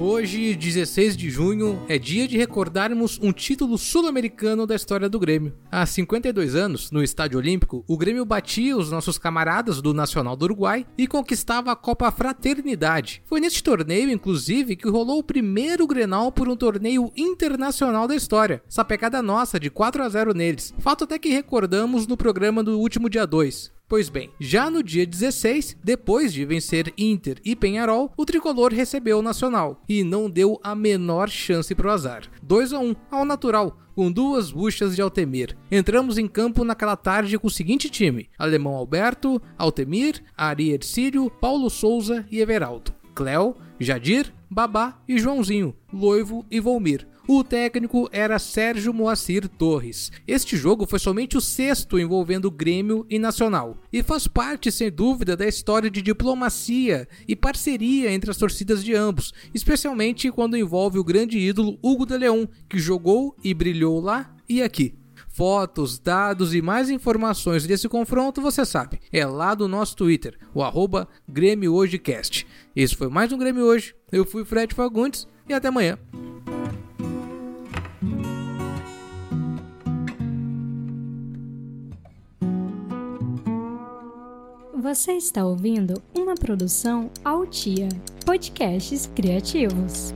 Hoje, 16 de junho, é dia de recordarmos um título sul-americano da história do Grêmio. Há 52 anos, no Estádio Olímpico, o Grêmio batia os nossos camaradas do Nacional do Uruguai e conquistava a Copa Fraternidade. Foi neste torneio, inclusive, que rolou o primeiro Grenal por um torneio internacional da história. Sapecada nossa de 4 a 0 neles. Fato até que recordamos no programa do último dia 2. Pois bem, já no dia 16, depois de vencer Inter e Penharol, o tricolor recebeu o Nacional e não deu a menor chance pro azar. 2 a 1 ao natural, com duas buchas de Altemir. Entramos em campo naquela tarde com o seguinte time: Alemão Alberto, Altemir, Ari Ercílio, Paulo Souza e Everaldo. Cléo, Jadir, Babá e Joãozinho, Loivo e Volmir. O técnico era Sérgio Moacir Torres. Este jogo foi somente o sexto envolvendo Grêmio e Nacional e faz parte, sem dúvida, da história de diplomacia e parceria entre as torcidas de ambos, especialmente quando envolve o grande ídolo Hugo de Leão, que jogou e brilhou lá e aqui. Fotos, dados e mais informações desse confronto, você sabe, é lá do nosso Twitter, o arroba Grêmio Hojecast. Esse foi mais um Grêmio Hoje, eu fui Fred Fagundes e até amanhã. Você está ouvindo uma produção Altia Podcasts Criativos.